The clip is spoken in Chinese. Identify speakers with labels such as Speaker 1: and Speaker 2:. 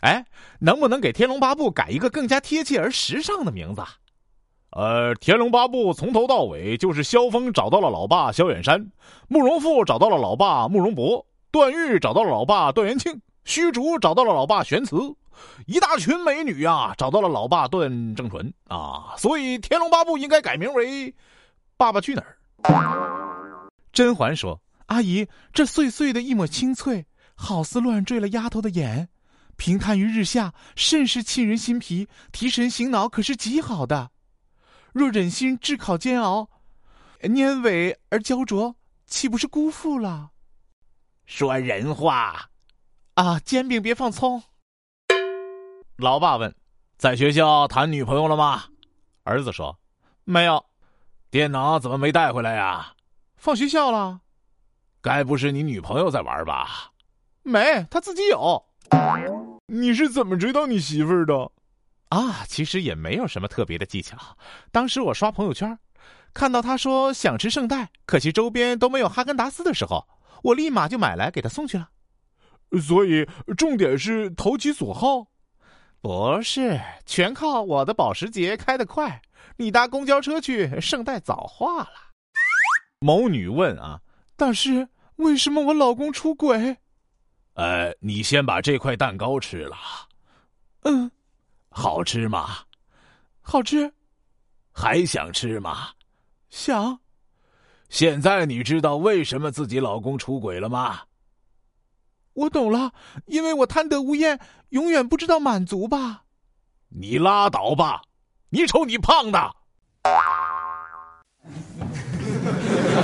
Speaker 1: 哎，能不能给《天龙八部》改一个更加贴切而时尚的名字？
Speaker 2: 呃，《天龙八部》从头到尾就是萧峰找到了老爸萧远山，慕容复找到了老爸慕容博，段誉找到了老爸段延庆，虚竹找到了老爸玄慈，一大群美女呀找到了老爸段正淳啊！所以《天龙八部》应该改名为《爸爸去哪儿》。
Speaker 1: 甄嬛说：“阿姨，这碎碎的一抹青翠，好似乱坠了丫头的眼。平摊于日下，甚是沁人心脾，提神醒脑，可是极好的。若忍心炙烤煎熬，蔫萎而焦灼，岂不是辜负了？”
Speaker 2: 说人话，
Speaker 1: 啊！煎饼别放葱。
Speaker 2: 老爸问：“在学校谈女朋友了吗？”
Speaker 1: 儿子说：“没有。”
Speaker 2: 电脑怎么没带回来呀？
Speaker 1: 放学校了。
Speaker 2: 该不是你女朋友在玩吧？
Speaker 1: 没，她自己有。
Speaker 2: 你是怎么追到你媳妇儿的？
Speaker 1: 啊，其实也没有什么特别的技巧。当时我刷朋友圈，看到她说想吃圣代，可惜周边都没有哈根达斯的时候，我立马就买来给她送去了。
Speaker 2: 所以重点是投其所好？
Speaker 1: 不是，全靠我的保时捷开得快。你搭公交车去，圣代早化了。
Speaker 2: 某女问啊，
Speaker 1: 大师，为什么我老公出轨？
Speaker 2: 呃，你先把这块蛋糕吃了。
Speaker 1: 嗯，
Speaker 2: 好吃吗？
Speaker 1: 好吃。
Speaker 2: 还想吃吗？
Speaker 1: 想。
Speaker 2: 现在你知道为什么自己老公出轨了吗？
Speaker 1: 我懂了，因为我贪得无厌，永远不知道满足吧。
Speaker 2: 你拉倒吧。你瞅你胖的。